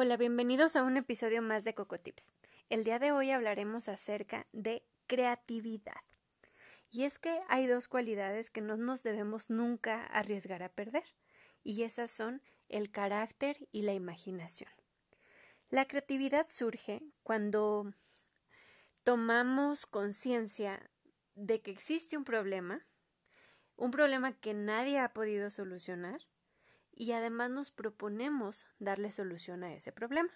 Hola, bienvenidos a un episodio más de Coco Tips. El día de hoy hablaremos acerca de creatividad. Y es que hay dos cualidades que no nos debemos nunca arriesgar a perder, y esas son el carácter y la imaginación. La creatividad surge cuando tomamos conciencia de que existe un problema, un problema que nadie ha podido solucionar, y además nos proponemos darle solución a ese problema.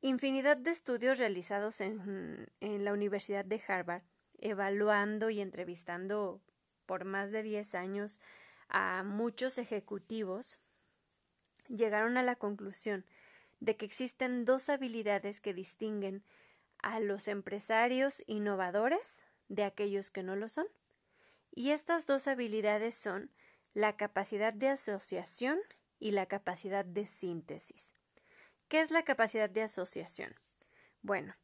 Infinidad de estudios realizados en, en la Universidad de Harvard, evaluando y entrevistando por más de 10 años a muchos ejecutivos, llegaron a la conclusión de que existen dos habilidades que distinguen a los empresarios innovadores de aquellos que no lo son. Y estas dos habilidades son la capacidad de asociación y la capacidad de síntesis. ¿Qué es la capacidad de asociación? Bueno,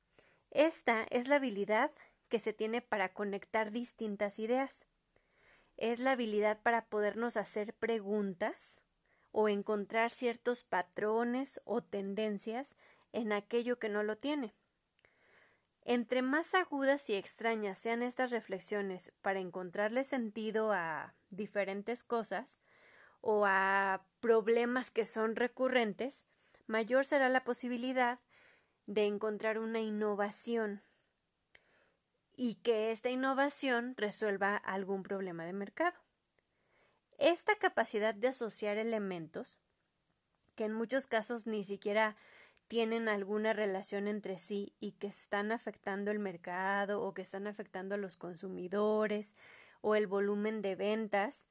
esta es la habilidad que se tiene para conectar distintas ideas. Es la habilidad para podernos hacer preguntas o encontrar ciertos patrones o tendencias en aquello que no lo tiene. Entre más agudas y extrañas sean estas reflexiones para encontrarle sentido a diferentes cosas o a problemas que son recurrentes, mayor será la posibilidad de encontrar una innovación y que esta innovación resuelva algún problema de mercado. Esta capacidad de asociar elementos, que en muchos casos ni siquiera tienen alguna relación entre sí y que están afectando el mercado o que están afectando a los consumidores o el volumen de ventas,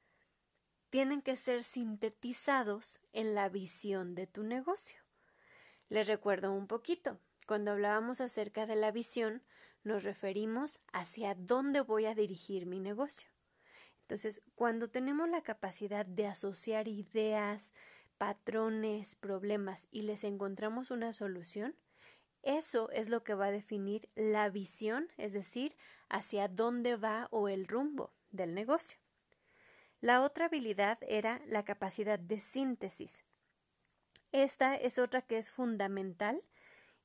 tienen que ser sintetizados en la visión de tu negocio. Les recuerdo un poquito. Cuando hablábamos acerca de la visión, nos referimos hacia dónde voy a dirigir mi negocio. Entonces, cuando tenemos la capacidad de asociar ideas, patrones, problemas y les encontramos una solución, eso es lo que va a definir la visión, es decir, hacia dónde va o el rumbo del negocio. La otra habilidad era la capacidad de síntesis. Esta es otra que es fundamental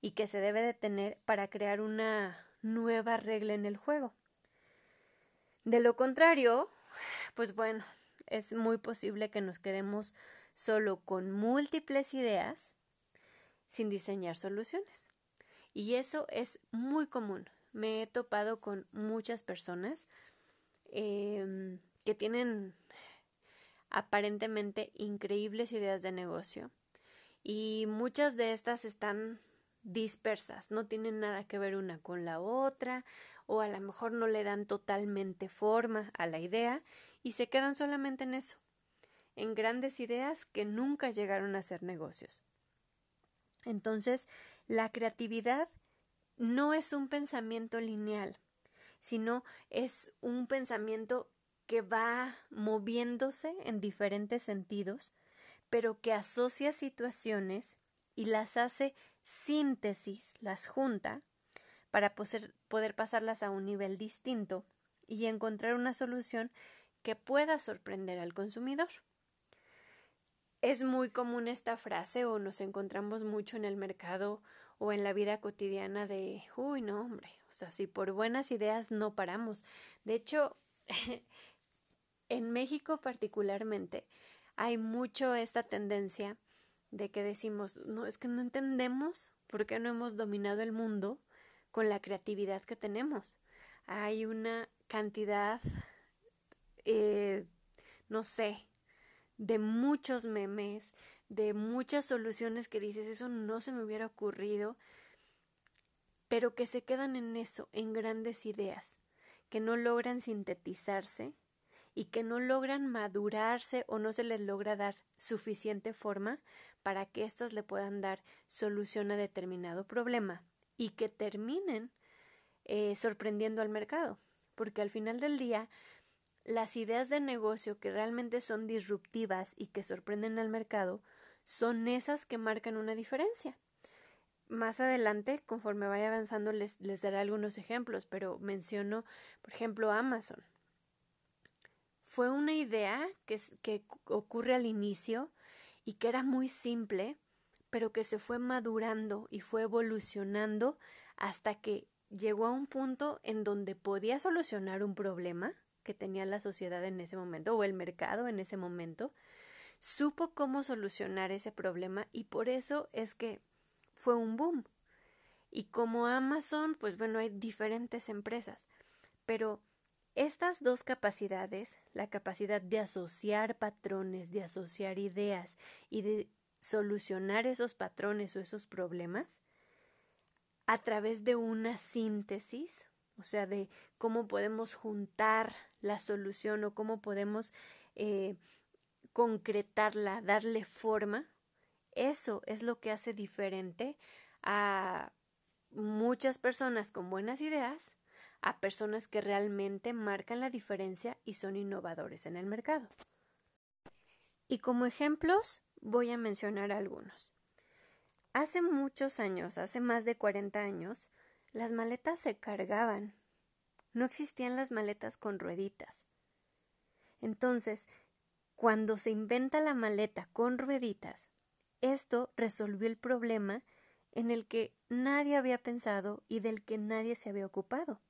y que se debe de tener para crear una nueva regla en el juego. De lo contrario, pues bueno, es muy posible que nos quedemos solo con múltiples ideas sin diseñar soluciones. Y eso es muy común. Me he topado con muchas personas em, que tienen aparentemente increíbles ideas de negocio y muchas de estas están dispersas, no tienen nada que ver una con la otra o a lo mejor no le dan totalmente forma a la idea y se quedan solamente en eso en grandes ideas que nunca llegaron a ser negocios. Entonces, la creatividad no es un pensamiento lineal, sino es un pensamiento que va moviéndose en diferentes sentidos, pero que asocia situaciones y las hace síntesis, las junta, para poder, pasarlas a un nivel distinto y encontrar una solución que pueda sorprender al consumidor. Es muy común esta frase o nos encontramos mucho en el mercado o en la vida cotidiana de, uy, no, hombre, o sea, si por buenas ideas no paramos. De hecho, en México particularmente hay mucho esta tendencia de que decimos, no, es que no entendemos por qué no hemos dominado el mundo con la creatividad que tenemos. Hay una cantidad, eh, no sé, de muchos memes, de muchas soluciones que dices, eso no se me hubiera ocurrido, pero que se quedan en eso, en grandes ideas, que no logran sintetizarse y que no logran madurarse o no se les logra dar suficiente forma para que éstas le puedan dar solución a determinado problema y que terminen eh, sorprendiendo al mercado. Porque al final del día, las ideas de negocio que realmente son disruptivas y que sorprenden al mercado son esas que marcan una diferencia. Más adelante, conforme vaya avanzando, les, les daré algunos ejemplos, pero menciono, por ejemplo, Amazon. Fue una idea que, que ocurre al inicio y que era muy simple, pero que se fue madurando y fue evolucionando hasta que llegó a un punto en donde podía solucionar un problema que tenía la sociedad en ese momento o el mercado en ese momento, supo cómo solucionar ese problema y por eso es que fue un boom. Y como Amazon, pues bueno, hay diferentes empresas, pero estas dos capacidades, la capacidad de asociar patrones, de asociar ideas y de solucionar esos patrones o esos problemas a través de una síntesis, o sea, de cómo podemos juntar la solución o cómo podemos eh, concretarla, darle forma, eso es lo que hace diferente a muchas personas con buenas ideas a personas que realmente marcan la diferencia y son innovadores en el mercado. Y como ejemplos voy a mencionar algunos. Hace muchos años, hace más de 40 años, las maletas se cargaban. No existían las maletas con rueditas. Entonces, cuando se inventa la maleta con rueditas, esto resolvió el problema en el que nadie había pensado y del que nadie se había ocupado.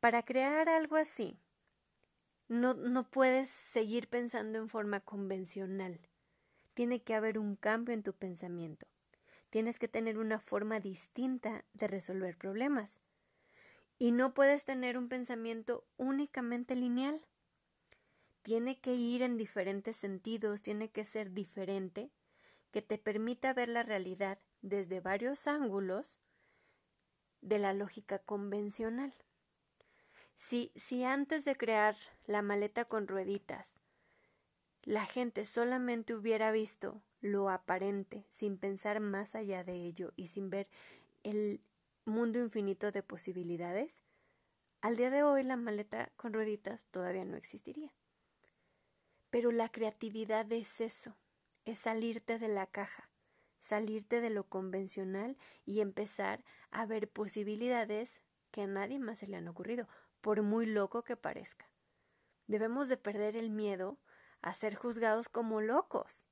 Para crear algo así, no, no puedes seguir pensando en forma convencional. Tiene que haber un cambio en tu pensamiento. Tienes que tener una forma distinta de resolver problemas. Y no puedes tener un pensamiento únicamente lineal. Tiene que ir en diferentes sentidos, tiene que ser diferente, que te permita ver la realidad desde varios ángulos de la lógica convencional. Si, si antes de crear la maleta con rueditas la gente solamente hubiera visto lo aparente, sin pensar más allá de ello y sin ver el mundo infinito de posibilidades, al día de hoy la maleta con rueditas todavía no existiría. Pero la creatividad es eso, es salirte de la caja, salirte de lo convencional y empezar a ver posibilidades que a nadie más se le han ocurrido por muy loco que parezca. Debemos de perder el miedo a ser juzgados como locos.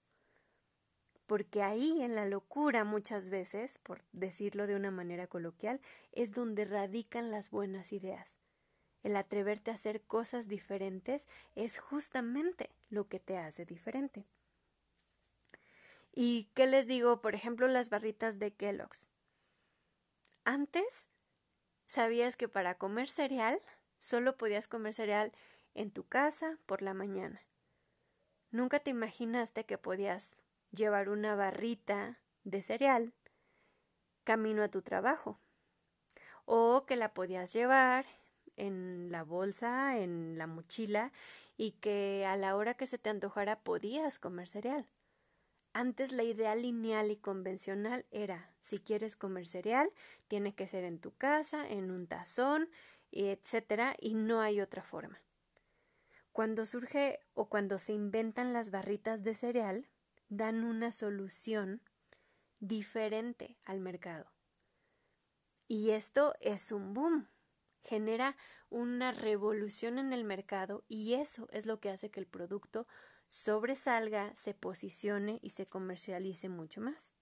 Porque ahí en la locura muchas veces, por decirlo de una manera coloquial, es donde radican las buenas ideas. El atreverte a hacer cosas diferentes es justamente lo que te hace diferente. ¿Y qué les digo? Por ejemplo, las barritas de Kellogg's. Antes, ¿sabías que para comer cereal Solo podías comer cereal en tu casa por la mañana. Nunca te imaginaste que podías llevar una barrita de cereal camino a tu trabajo o que la podías llevar en la bolsa, en la mochila y que a la hora que se te antojara podías comer cereal. Antes la idea lineal y convencional era si quieres comer cereal, tiene que ser en tu casa, en un tazón, etcétera, y no hay otra forma. Cuando surge o cuando se inventan las barritas de cereal, dan una solución diferente al mercado. Y esto es un boom, genera una revolución en el mercado y eso es lo que hace que el producto sobresalga, se posicione y se comercialice mucho más.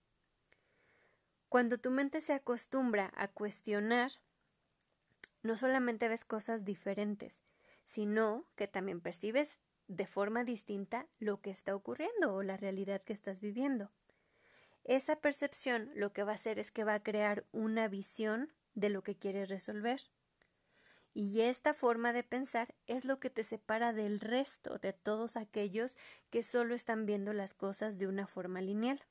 Cuando tu mente se acostumbra a cuestionar no solamente ves cosas diferentes, sino que también percibes de forma distinta lo que está ocurriendo o la realidad que estás viviendo. Esa percepción lo que va a hacer es que va a crear una visión de lo que quieres resolver. Y esta forma de pensar es lo que te separa del resto de todos aquellos que solo están viendo las cosas de una forma lineal.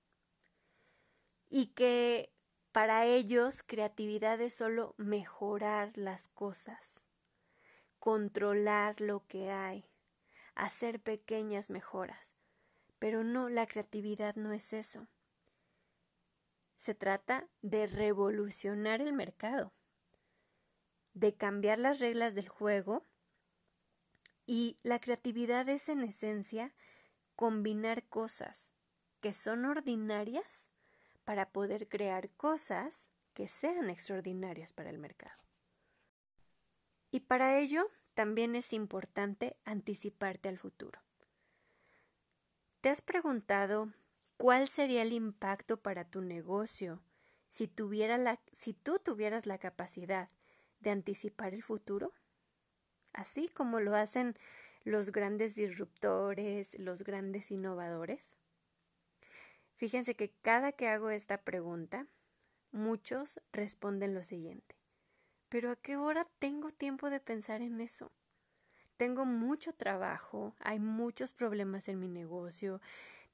Y que para ellos, creatividad es solo mejorar las cosas, controlar lo que hay, hacer pequeñas mejoras. Pero no, la creatividad no es eso. Se trata de revolucionar el mercado, de cambiar las reglas del juego y la creatividad es en esencia combinar cosas que son ordinarias para poder crear cosas que sean extraordinarias para el mercado. Y para ello también es importante anticiparte al futuro. ¿Te has preguntado cuál sería el impacto para tu negocio si, la, si tú tuvieras la capacidad de anticipar el futuro? Así como lo hacen los grandes disruptores, los grandes innovadores. Fíjense que cada que hago esta pregunta, muchos responden lo siguiente. Pero ¿a qué hora tengo tiempo de pensar en eso? Tengo mucho trabajo, hay muchos problemas en mi negocio,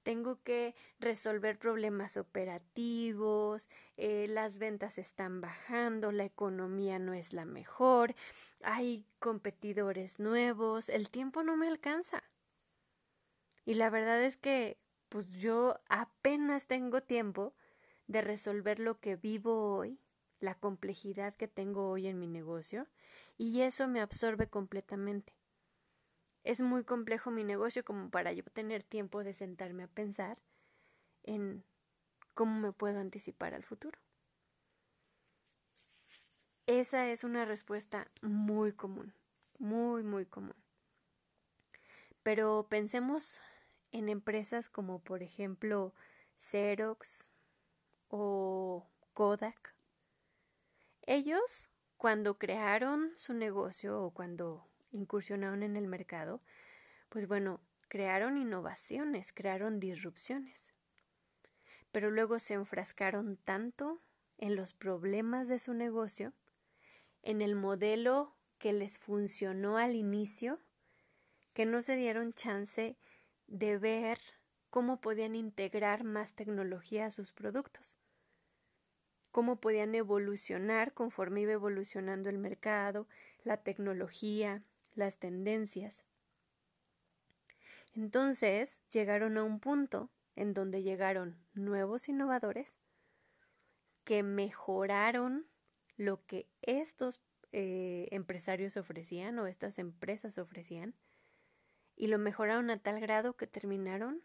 tengo que resolver problemas operativos, eh, las ventas están bajando, la economía no es la mejor, hay competidores nuevos, el tiempo no me alcanza. Y la verdad es que pues yo apenas tengo tiempo de resolver lo que vivo hoy la complejidad que tengo hoy en mi negocio y eso me absorbe completamente. Es muy complejo mi negocio como para yo tener tiempo de sentarme a pensar en cómo me puedo anticipar al futuro. Esa es una respuesta muy común, muy, muy común. Pero pensemos en empresas como por ejemplo Xerox o Kodak ellos, cuando crearon su negocio o cuando incursionaron en el mercado, pues bueno, crearon innovaciones, crearon disrupciones. Pero luego se enfrascaron tanto en los problemas de su negocio, en el modelo que les funcionó al inicio, que no se dieron chance de ver cómo podían integrar más tecnología a sus productos cómo podían evolucionar conforme iba evolucionando el mercado, la tecnología, las tendencias. Entonces llegaron a un punto en donde llegaron nuevos innovadores que mejoraron lo que estos eh, empresarios ofrecían o estas empresas ofrecían y lo mejoraron a tal grado que terminaron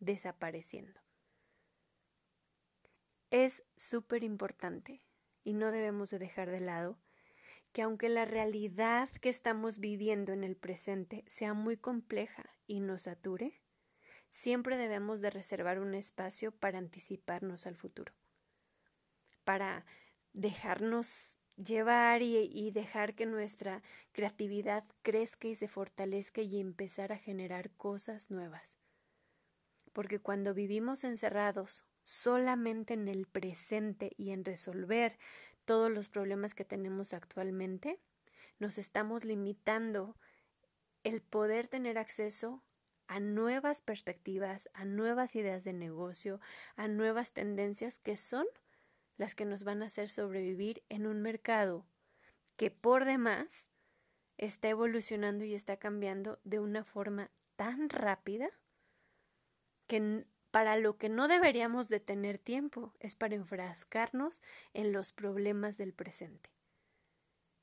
desapareciendo. Es súper importante y no debemos de dejar de lado que aunque la realidad que estamos viviendo en el presente sea muy compleja y nos sature, siempre debemos de reservar un espacio para anticiparnos al futuro, para dejarnos llevar y, y, dejar que nuestra creatividad crezca y se fortalezca y empezar a generar cosas nuevas. Porque cuando vivimos encerrados solamente en el presente y en resolver todos los problemas que tenemos actualmente, nos estamos limitando el poder tener acceso a nuevas perspectivas, a nuevas ideas de negocio, a nuevas tendencias que son las que nos van a hacer sobrevivir en un mercado que por demás está evolucionando y está cambiando de una forma tan rápida que para lo que no deberíamos de tener tiempo es para enfrascarnos en los problemas del presente.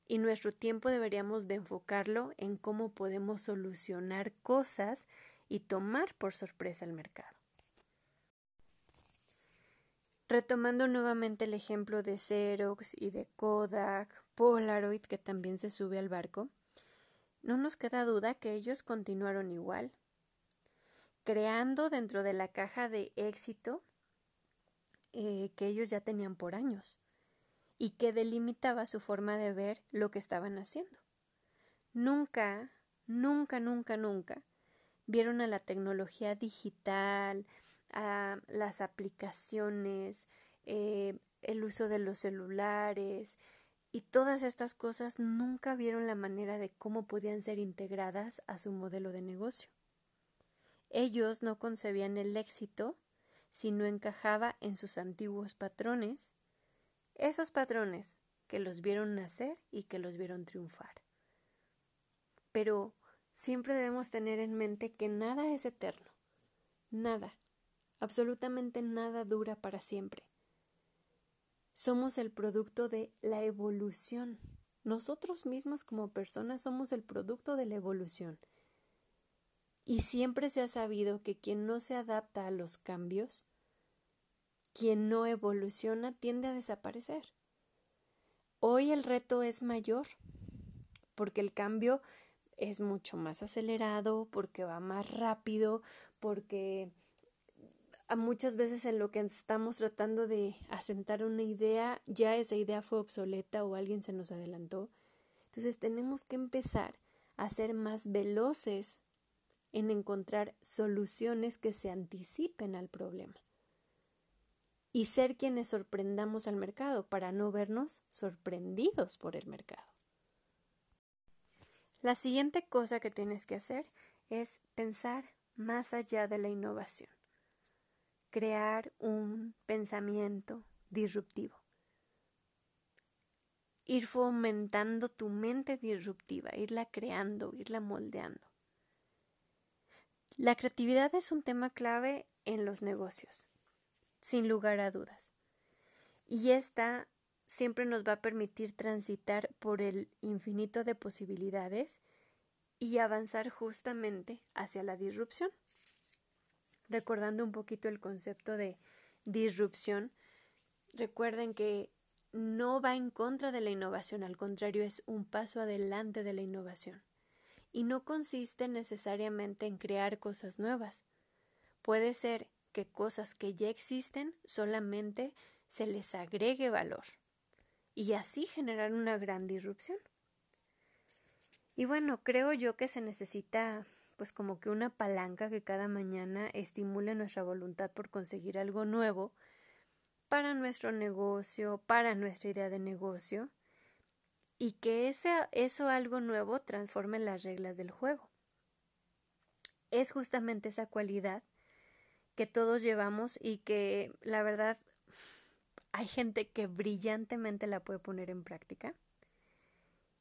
Y nuestro tiempo deberíamos de enfocarlo en cómo podemos solucionar cosas y tomar por sorpresa el mercado. Retomando nuevamente el ejemplo de Xerox y de Kodak, Polaroid, que también se sube al barco, no nos queda duda que ellos continuaron igual, creando dentro de la caja de éxito eh, que ellos ya tenían por años y que delimitaba su forma de ver lo que estaban haciendo. Nunca, nunca, nunca, nunca vieron a la tecnología digital, a las aplicaciones, eh, el uso de los celulares y todas estas cosas nunca vieron la manera de cómo podían ser integradas a su modelo de negocio. Ellos no concebían el éxito si no encajaba en sus antiguos patrones, esos patrones que los vieron nacer y que los vieron triunfar. Pero siempre debemos tener en mente que nada es eterno. Nada, absolutamente nada dura para siempre. Somos el producto de la evolución. Nosotros mismos como personas somos el producto de la evolución. Y siempre se ha sabido que quien no se adapta a los cambios, quien no evoluciona, tiende a desaparecer. Hoy el reto es mayor, porque el cambio es mucho más acelerado, porque va más rápido, porque muchas veces en lo que estamos tratando de asentar una idea, ya esa idea fue obsoleta o alguien se nos adelantó. Entonces tenemos que empezar a ser más veloces en encontrar soluciones que se anticipen al problema y ser quienes sorprendamos al mercado para no vernos sorprendidos por el mercado. La siguiente cosa que tienes que hacer es pensar más allá de la innovación, crear un pensamiento disruptivo, ir fomentando tu mente disruptiva, irla creando, irla moldeando. La creatividad es un tema clave en los negocios, sin lugar a dudas. Y esta siempre nos va a permitir transitar por el infinito de posibilidades y avanzar justamente hacia la disrupción. Recordando un poquito el concepto de disrupción, recuerden que no va en contra de la innovación, al contrario, es un paso adelante de la innovación y no consiste necesariamente en crear cosas nuevas. Puede ser que cosas que ya existen solamente se les agregue valor y así generar una gran disrupción. Y bueno, creo yo que se necesita pues como que una palanca que cada mañana estimule nuestra voluntad por conseguir algo nuevo para nuestro negocio, para nuestra idea de negocio y que ese, eso algo nuevo transforme las reglas del juego. Es justamente esa cualidad que todos llevamos y que la verdad hay gente que brillantemente la puede poner en práctica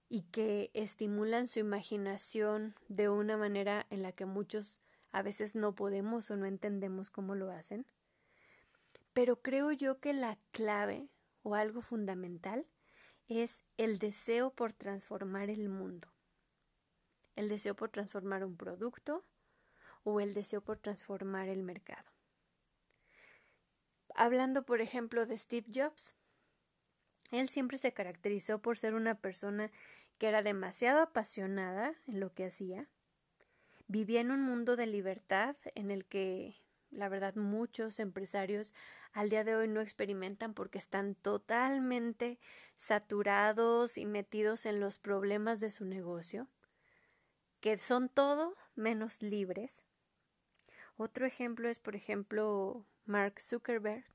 y que estimulan su imaginación de una manera en la que muchos a veces no podemos o no entendemos cómo lo hacen. Pero creo yo que la clave o algo fundamental es el deseo por transformar el mundo. El deseo por transformar un producto o el deseo por transformar el mercado. Hablando, por ejemplo, de Steve Jobs, él siempre se caracterizó por ser una persona que era demasiado apasionada en lo que hacía. Vivía en un mundo de libertad en el que la verdad muchos empresarios al día de hoy no experimentan porque están totalmente saturados y metidos en los problemas de su negocio, que son todo menos libres. Otro ejemplo es, por ejemplo, Mark Zuckerberg,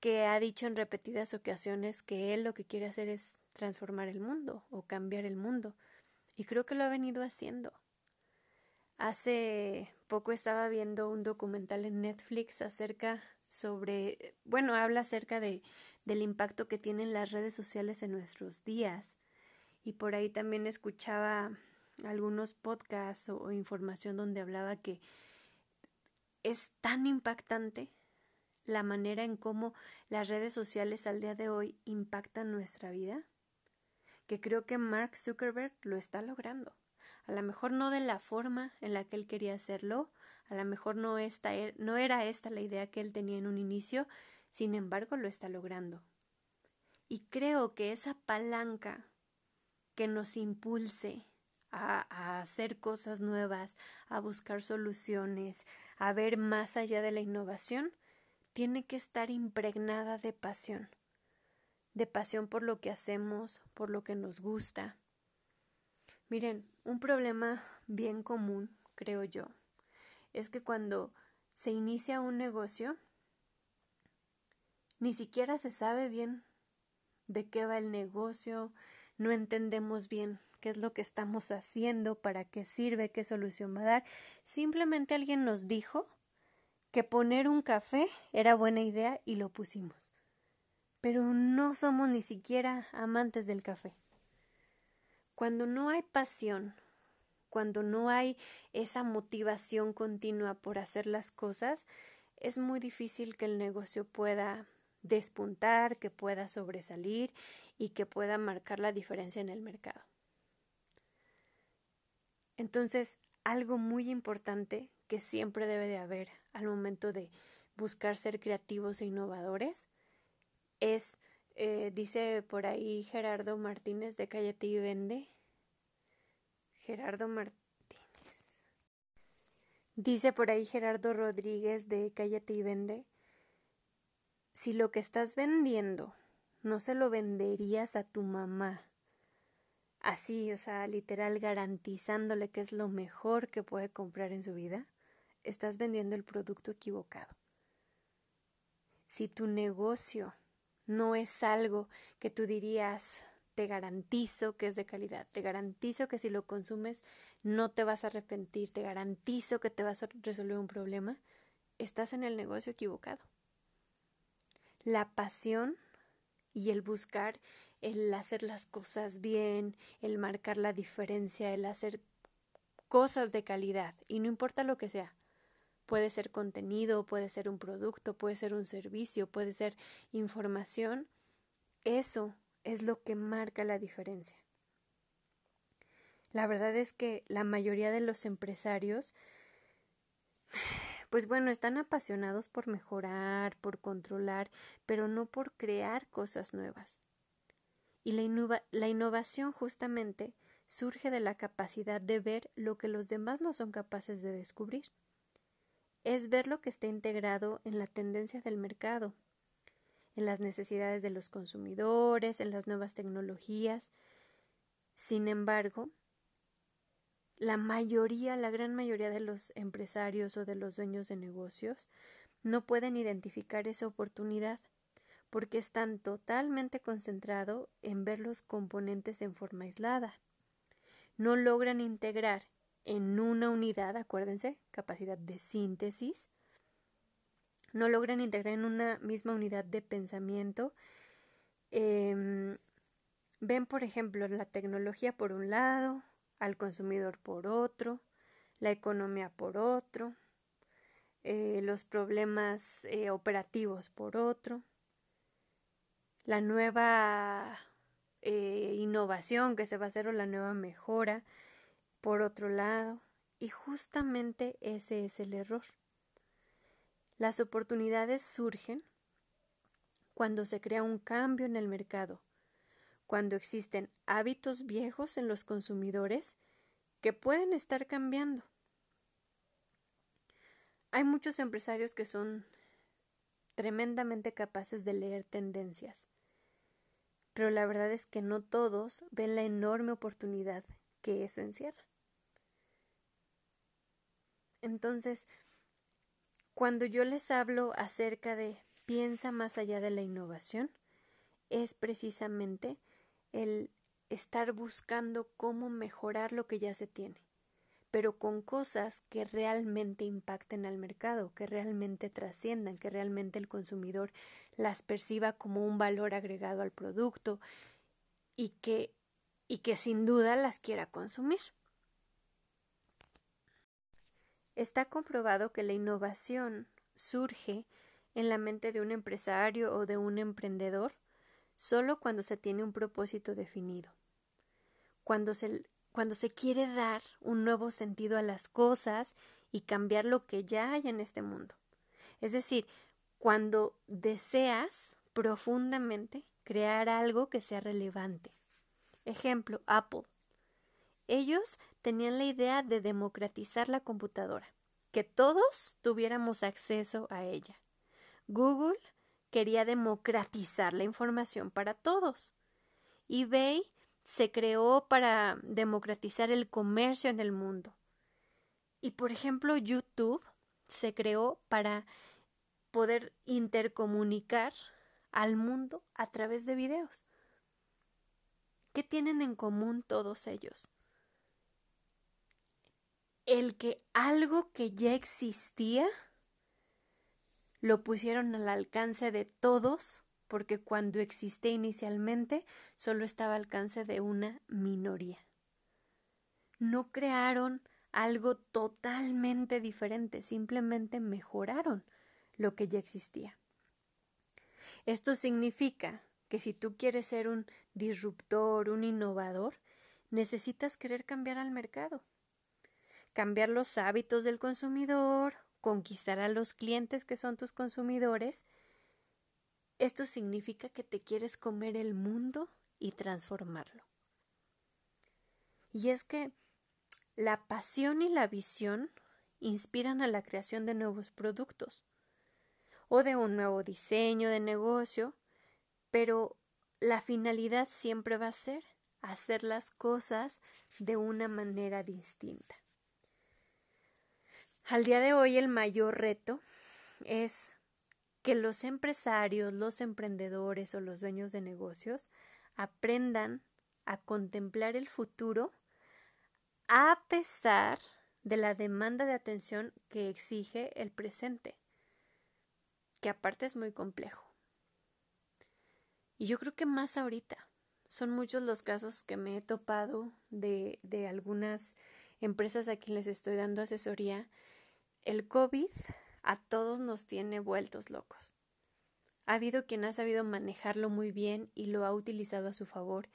que ha dicho en repetidas ocasiones que él lo que quiere hacer es transformar el mundo o cambiar el mundo. Y creo que lo ha venido haciendo. Hace poco estaba viendo un documental en Netflix acerca sobre, bueno, habla acerca de, del impacto que tienen las redes sociales en nuestros días. Y por ahí también escuchaba algunos podcasts o, o información donde hablaba que es tan impactante la manera en cómo las redes sociales al día de hoy impactan nuestra vida que creo que Mark Zuckerberg lo está logrando. A lo mejor no de la forma en la que él quería hacerlo, a lo mejor no, esta, er, no era esta la idea que él tenía en un inicio, sin embargo lo está logrando. Y creo que esa palanca que nos impulse a, a, hacer cosas nuevas, a buscar soluciones, a ver más allá de la innovación, tiene que estar impregnada de pasión de pasión por lo que hacemos, por lo que nos gusta. Miren, un problema bien común, creo yo, es que cuando se inicia un negocio, ni siquiera se sabe bien de qué va el negocio, no entendemos bien qué es lo que estamos haciendo, para qué sirve, qué solución va a dar. Simplemente alguien nos dijo que poner un café era buena idea y lo pusimos pero no somos ni siquiera amantes del café. Cuando no hay pasión cuando no hay esa motivación continua por hacer las cosas, es muy difícil que el negocio pueda despuntar, que pueda sobresalir y que pueda marcar la diferencia en el mercado. Entonces, algo muy importante que siempre debe de haber al momento de buscar ser creativos e innovadores es, eh, dice por ahí Gerardo Martínez de Cállate y Vende, Gerardo Martínez. Dice por ahí Gerardo Rodríguez de Cállate y Vende, si lo que estás vendiendo no se lo venderías a tu mamá, así, o sea, literal garantizándole que es lo mejor que puede comprar en su vida, estás vendiendo el producto equivocado. Si tu negocio no es algo que tú dirías, te garantizo que es de calidad, te garantizo que si lo consumes no te vas a arrepentir, te garantizo que te vas a resolver un problema, estás en el negocio equivocado. La pasión y el buscar el hacer las cosas bien, el marcar la diferencia, el hacer cosas de calidad, y no importa lo que sea. Puede ser contenido, puede ser un producto, puede ser un servicio, puede ser información. Eso es lo que marca la diferencia. La verdad es que la mayoría de los empresarios, pues bueno, están apasionados por mejorar, por controlar, pero no por crear cosas nuevas. Y la, la innovación justamente surge de la capacidad de ver lo que los demás no son capaces de descubrir. Es ver lo que está integrado en la tendencia del mercado, en las necesidades de los consumidores, en las nuevas tecnologías. Sin embargo, la mayoría, la gran mayoría de los empresarios o de los dueños de negocios no pueden identificar esa oportunidad porque están totalmente concentrados en ver los componentes en forma aislada. No logran integrar en una unidad, acuérdense, capacidad de síntesis, no logran integrar en una misma unidad de pensamiento. Em, ven, por ejemplo, la tecnología por un lado, al consumidor por otro, la economía por otro, eh, los problemas eh, operativos por otro la nueva eh, innovación que se va a hacer o la nueva mejora por otro lado. Y justamente ese es el error. Las oportunidades surgen cuando se crea un cambio en el mercado, cuando existen hábitos viejos en los consumidores que pueden estar cambiando. Hay muchos empresarios que son tremendamente capaces de leer tendencias. Pero la verdad es que no todos ven la enorme oportunidad que eso encierra. Entonces, cuando yo les hablo acerca de piensa más allá de la innovación, es precisamente el estar buscando cómo mejorar lo que ya se tiene pero con cosas que realmente impacten al mercado, que realmente trasciendan, que realmente el consumidor las perciba como un valor agregado al producto y que, y que sin duda las quiera consumir. Está comprobado que la innovación surge en la mente de un empresario o de un emprendedor solo cuando se tiene un propósito definido, cuando se, cuando se quiere dar un nuevo sentido a las cosas y cambiar lo que ya hay en este mundo. Es decir, cuando deseas profundamente crear algo que sea relevante. Ejemplo, Apple. Ellos tenían la idea de democratizar la computadora, que todos tuviéramos acceso a ella. Google quería democratizar la información para todos. eBay se creó para democratizar el comercio en el mundo. Y por ejemplo, YouTube se creó para poder intercomunicar al mundo a través de videos. ¿Qué tienen en común todos ellos? El que algo que ya existía lo pusieron al alcance de todos porque cuando existía inicialmente solo estaba al alcance de una minoría. no crearon algo totalmente diferente, simplemente mejoraron lo que ya existía. Esto significa que si tú quieres ser un disruptor, un innovador, necesitas querer cambiar al mercado, cambiar los hábitos del consumidor, conquistar a los clientes que son tus consumidores. Esto significa que te quieres comer el mundo y transformarlo. Y es que la pasión y la visión inspiran a la creación de nuevos productos o de un nuevo diseño de negocio, pero la finalidad siempre va a ser hacer las cosas de una manera distinta. Al día de hoy el mayor reto es que los empresarios, los emprendedores o los dueños de negocios aprendan a contemplar el futuro a pesar de la demanda de atención que exige el presente, que aparte es muy complejo. Y yo creo que más ahorita. Son muchos los casos que me he topado de, de algunas empresas a quienes les estoy dando asesoría. El COVID a todos nos tiene vueltos locos. Ha habido quien ha sabido manejarlo muy bien y lo ha utilizado a su favor,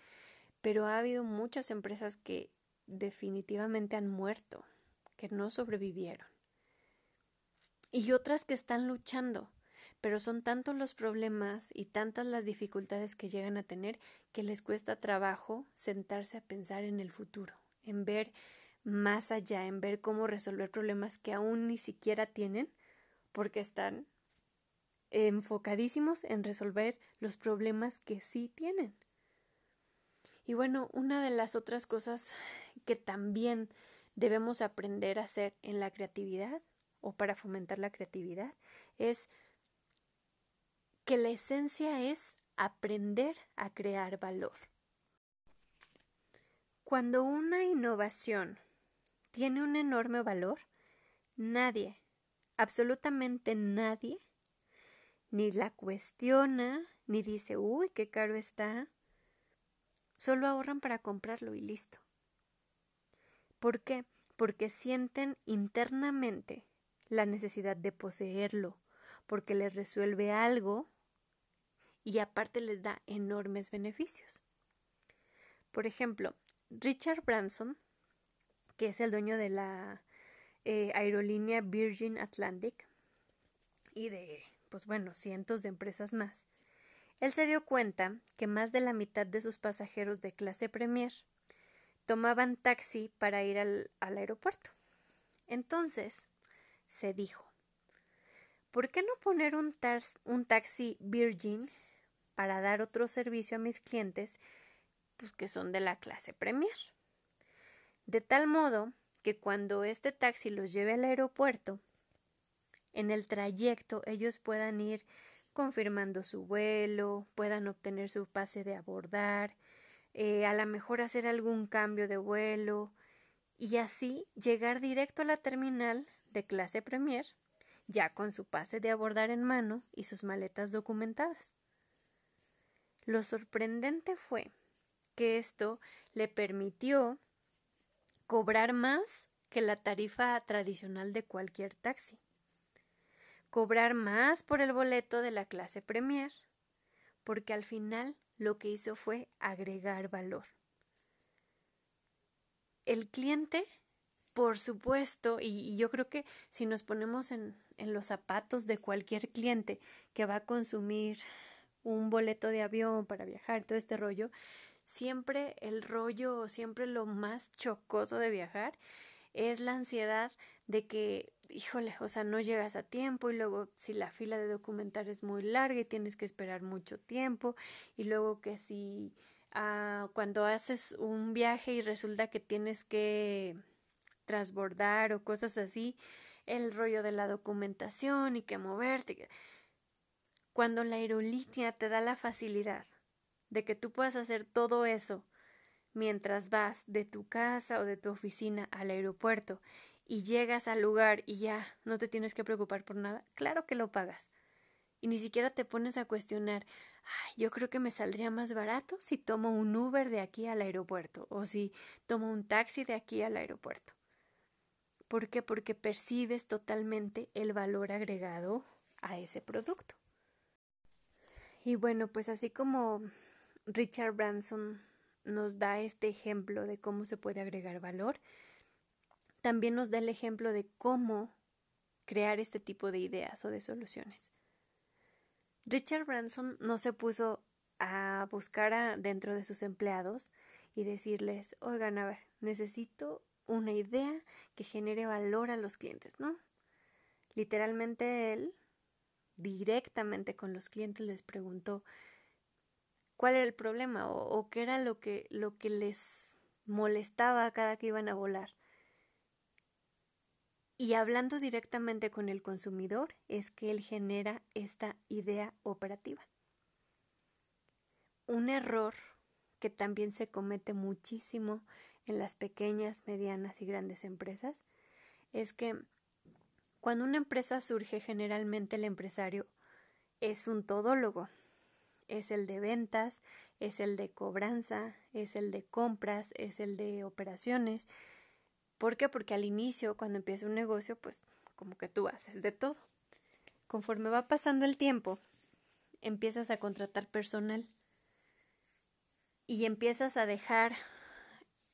pero ha habido muchas empresas que definitivamente han muerto, que no sobrevivieron. Y otras que están luchando, pero son tantos los problemas y tantas las dificultades que llegan a tener que les cuesta trabajo sentarse a pensar en el futuro, en ver más allá, en ver cómo resolver problemas que aún ni siquiera tienen, porque están enfocadísimos en resolver los problemas que sí tienen. Y bueno, una de las otras cosas que también debemos aprender a hacer en la creatividad o para fomentar la creatividad es que la esencia es aprender a crear valor. Cuando una innovación tiene un enorme valor, nadie, absolutamente nadie, ni la cuestiona, ni dice, uy, qué caro está, Solo ahorran para comprarlo y listo. ¿Por qué? Porque sienten internamente la necesidad de poseerlo, porque les resuelve algo y aparte les da enormes beneficios. Por ejemplo, Richard Branson, que es el dueño de la eh, aerolínea Virgin Atlantic y de, pues bueno, cientos de empresas más, él se dio cuenta que más de la mitad de sus pasajeros de clase Premier tomaban taxi para ir al, aeropuerto. Entonces, se dijo, ¿por qué no poner un, un taxi Virgin para dar otro servicio a mis clientes pues, que son de la clase Premier? De tal modo que cuando este taxi los lleve al aeropuerto, en el trayecto ellos puedan ir confirmando su vuelo, puedan obtener su pase de abordar, eh, a lo mejor hacer algún cambio de vuelo y así llegar directo a la terminal de clase Premier, ya con su pase de abordar en mano y sus maletas documentadas. Lo sorprendente fue que esto le permitió cobrar más que la tarifa tradicional de cualquier taxi cobrar más por el boleto de la clase Premier, porque al final lo que hizo fue agregar valor. El cliente, por supuesto, y, yo creo que si nos ponemos en, los zapatos de cualquier cliente que va a consumir un boleto de avión para viajar, todo este rollo, siempre el rollo, siempre lo más chocoso de viajar es la ansiedad de que, híjole, o sea, no llegas a tiempo y luego si la fila de documentar es muy larga y tienes que esperar mucho tiempo y luego que si ah, cuando haces un viaje y resulta que tienes que transbordar o cosas así, el rollo de la documentación y que moverte. Cuando la aerolínea te da la facilidad de que tú puedas hacer todo eso mientras vas de tu casa o de tu oficina al aeropuerto y llegas al lugar y ya no te tienes que preocupar por nada, claro que lo pagas. Y ni siquiera te pones a cuestionar, Ay, yo creo que me saldría más barato si tomo un Uber de aquí al aeropuerto o si tomo un taxi de aquí al aeropuerto. ¿Por qué? Porque percibes totalmente el valor agregado a ese producto. Y bueno, pues así como Richard Branson nos da este ejemplo de cómo se puede agregar valor, también nos da el ejemplo de cómo crear este tipo de ideas o de soluciones. Richard Branson no se puso a buscar dentro de sus empleados y decirles, oigan, a ver, necesito una idea que genere valor a los clientes, ¿no? Literalmente él, directamente con los clientes, les preguntó cuál era el problema o, qué era lo que, lo que les molestaba cada que iban a volar. Y hablando directamente con el consumidor es que él genera esta idea operativa. Un error que también se comete muchísimo en las pequeñas, medianas y grandes empresas es que cuando una empresa surge generalmente el empresario es un todólogo. Es el de ventas, es el de cobranza, es el de compras, es el de operaciones, ¿Por qué? Porque al inicio, cuando empieza un negocio, pues como que tú haces de todo. Conforme va pasando el tiempo, empiezas a contratar personal y empiezas a dejar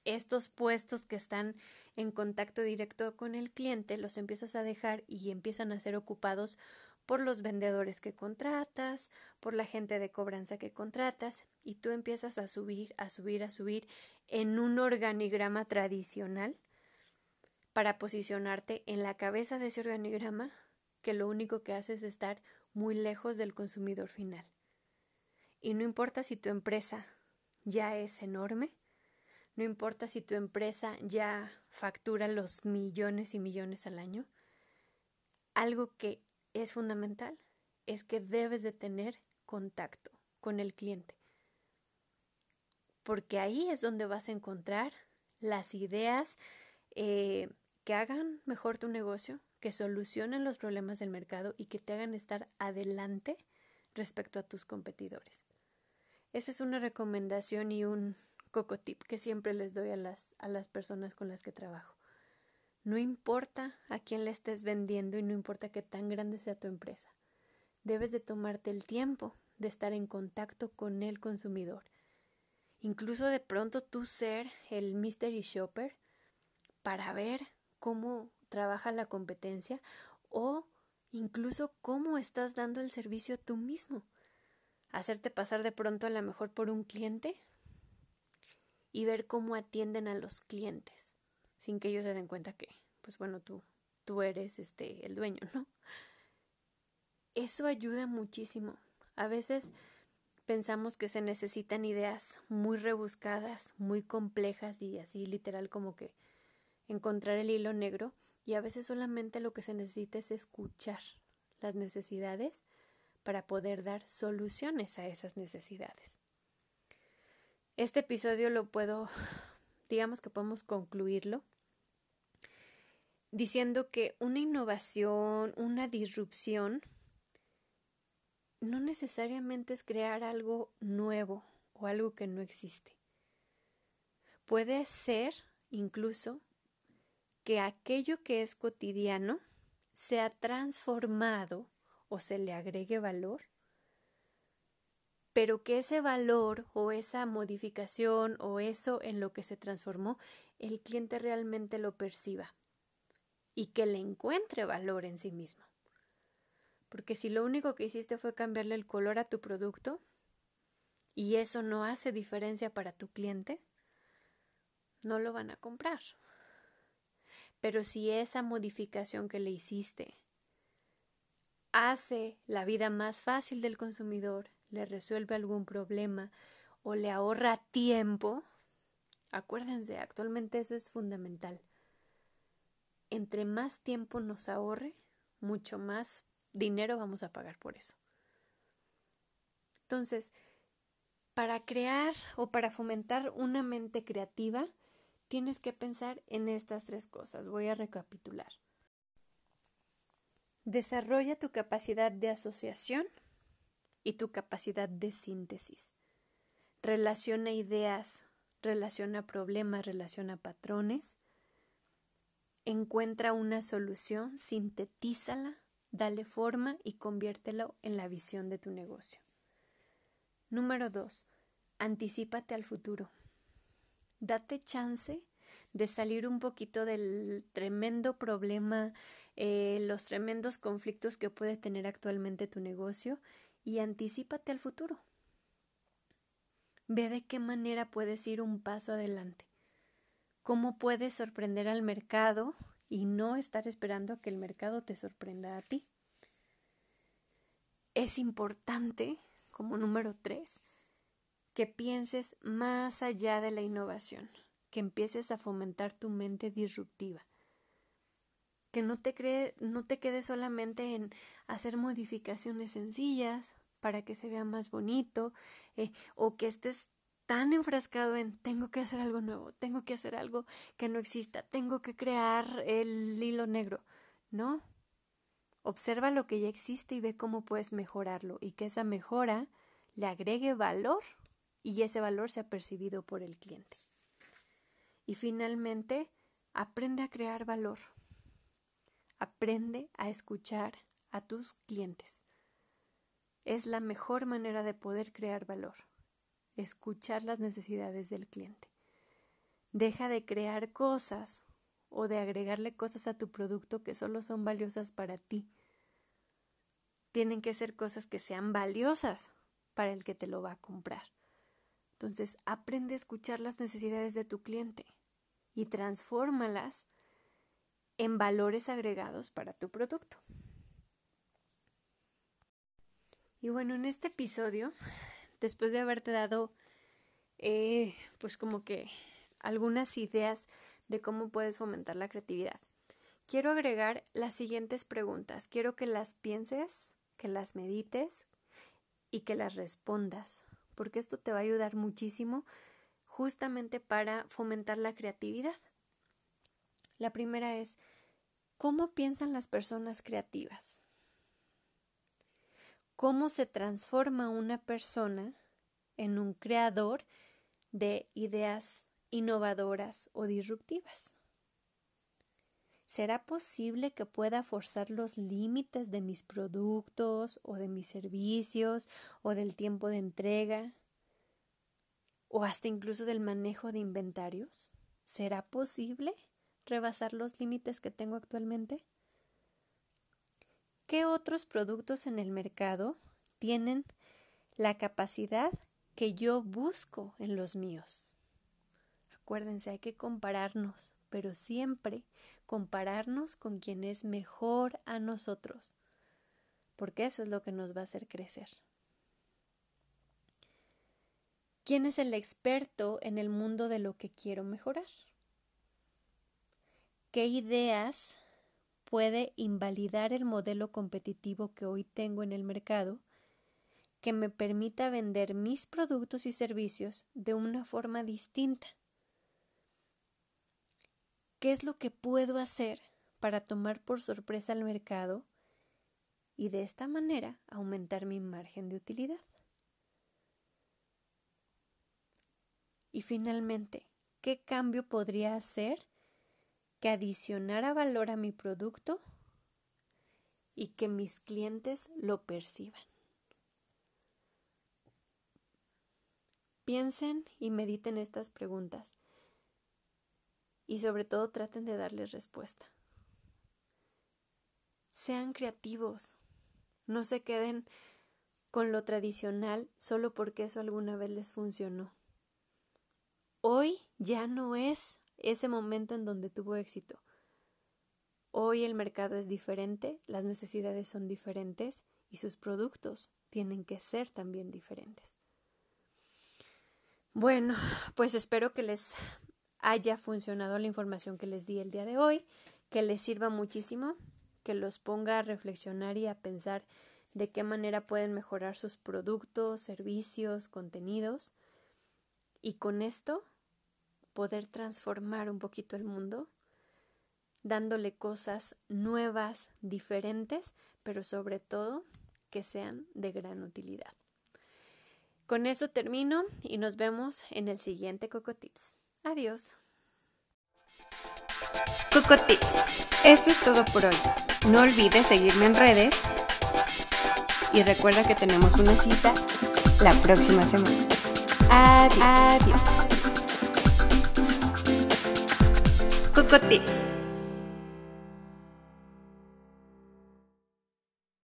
estos puestos que están en contacto directo con el cliente, los empiezas a dejar y empiezan a ser ocupados por los vendedores que contratas, por la gente de cobranza que contratas, y tú empiezas a subir, a subir, a subir en un organigrama tradicional para posicionarte en la cabeza de ese organigrama que lo único que hace es estar muy lejos del consumidor final. Y no importa si tu empresa ya es enorme, no importa si tu empresa ya factura los millones y millones al año, algo que es fundamental es que debes de tener contacto con el cliente. Porque ahí es donde vas a encontrar las ideas, eh, que hagan mejor tu negocio, que solucionen los problemas del mercado y que te hagan estar adelante respecto a tus competidores. Esa es una recomendación y un cocotip que siempre les doy a las, a las personas con las que trabajo. No importa a quién le estés vendiendo y no importa qué tan grande sea tu empresa. Debes de tomarte el tiempo de estar en contacto con el consumidor. Incluso de pronto tú ser el mystery shopper para ver cómo trabaja la competencia o incluso cómo estás dando el servicio tú mismo. Hacerte pasar de pronto a lo mejor por un cliente y ver cómo atienden a los clientes sin que ellos se den cuenta que, pues bueno, tú, tú eres este el dueño, ¿no? Eso ayuda muchísimo. A veces pensamos que se necesitan ideas muy rebuscadas, muy complejas y así literal como que encontrar el hilo negro y a veces solamente lo que se necesita es escuchar las necesidades para poder dar soluciones a esas necesidades. Este episodio lo puedo, digamos que podemos concluirlo diciendo que una innovación, una disrupción, no necesariamente es crear algo nuevo o algo que no existe. Puede ser incluso que aquello que es cotidiano sea transformado o se le agregue valor, pero que ese valor o esa modificación o eso en lo que se transformó, el cliente realmente lo perciba y que le encuentre valor en sí mismo. Porque si lo único que hiciste fue cambiarle el color a tu producto y eso no hace diferencia para tu cliente, no lo van a comprar. Pero si esa modificación que le hiciste hace la vida más fácil del consumidor, le resuelve algún problema o le ahorra tiempo, acuérdense, actualmente eso es fundamental. Entre más tiempo nos ahorre, mucho más dinero vamos a pagar por eso. Entonces, para crear o para fomentar una mente creativa, tienes que pensar en estas tres cosas. Voy a recapitular. Desarrolla tu capacidad de asociación y tu capacidad de síntesis. Relaciona ideas, relaciona problemas, relaciona patrones. Encuentra una solución, sintetízala, dale forma y conviértelo en la visión de tu negocio. Número 2. Anticípate al futuro. Date chance de salir un poquito del tremendo problema, eh, los tremendos conflictos que puede tener actualmente tu negocio y anticípate al futuro. Ve de qué manera puedes ir un paso adelante. Cómo puedes sorprender al mercado y no estar esperando a que el mercado te sorprenda a ti. Es importante, como número tres, que pienses más allá de la innovación, que empieces a fomentar tu mente disruptiva, que no te, no te quedes solamente en hacer modificaciones sencillas para que se vea más bonito, eh, o que estés tan enfrascado en tengo que hacer algo nuevo, tengo que hacer algo que no exista, tengo que crear el hilo negro. No. Observa lo que ya existe y ve cómo puedes mejorarlo y que esa mejora le agregue valor y ese valor sea percibido por el cliente. Y finalmente, aprende a crear valor. Aprende a escuchar a tus clientes. Es la mejor manera de poder crear valor escuchar las necesidades del cliente. Deja de crear cosas o de agregarle cosas a tu producto que solo son valiosas para ti. Tienen que ser cosas que sean valiosas para el que te lo va a comprar. Entonces, aprende a escuchar las necesidades de tu cliente y transfórmalas en valores agregados para tu producto. Y bueno, en este episodio después de haberte dado, eh, pues como que algunas ideas de cómo puedes fomentar la creatividad. Quiero agregar las siguientes preguntas. Quiero que las pienses, que las medites y que las respondas, porque esto te va a ayudar muchísimo justamente para fomentar la creatividad. La primera es, ¿cómo piensan las personas creativas? Cómo se transforma una persona en un creador de ideas innovadoras o disruptivas. ¿Será posible que pueda forzar los límites de mis productos o de mis servicios o del tiempo de entrega o hasta incluso del manejo de inventarios? ¿Será posible rebasar los límites que tengo actualmente? ¿Qué otros productos en el mercado tienen la capacidad que yo busco en los míos? Acuérdense, hay que compararnos, pero siempre compararnos con quien es mejor a nosotros, porque eso es lo que nos va a hacer crecer. ¿Quién es el experto en el mundo de lo que quiero mejorar? ¿Qué ideas puede invalidar el modelo competitivo que hoy tengo en el mercado que me permita vender mis productos y servicios de una forma distinta. ¿Qué es lo que puedo hacer para tomar por sorpresa al mercado y de esta manera aumentar mi margen de utilidad? Y finalmente, ¿qué cambio podría hacer que adicionara valor a mi producto y que mis clientes lo perciban. Piensen y mediten estas preguntas y sobre todo traten de darles respuesta. Sean creativos, no se queden con lo tradicional solo porque eso alguna vez les funcionó. Hoy ya no es ese momento en donde tuvo éxito. Hoy el mercado es diferente, las necesidades son diferentes y sus productos tienen que ser también diferentes. Bueno, pues espero que les haya funcionado la información que les di el día de hoy, que les sirva muchísimo, que los ponga a reflexionar y a pensar de qué manera pueden mejorar sus productos, servicios, contenidos. Y con esto poder transformar un poquito el mundo, dándole cosas nuevas, diferentes, pero sobre todo que sean de gran utilidad. Con eso termino y nos vemos en el siguiente Coco Tips. Adiós. Coco Tips. Esto es todo por hoy. No olvides seguirme en redes y recuerda que tenemos una cita la próxima semana. Adiós. Adiós. Coco Tips.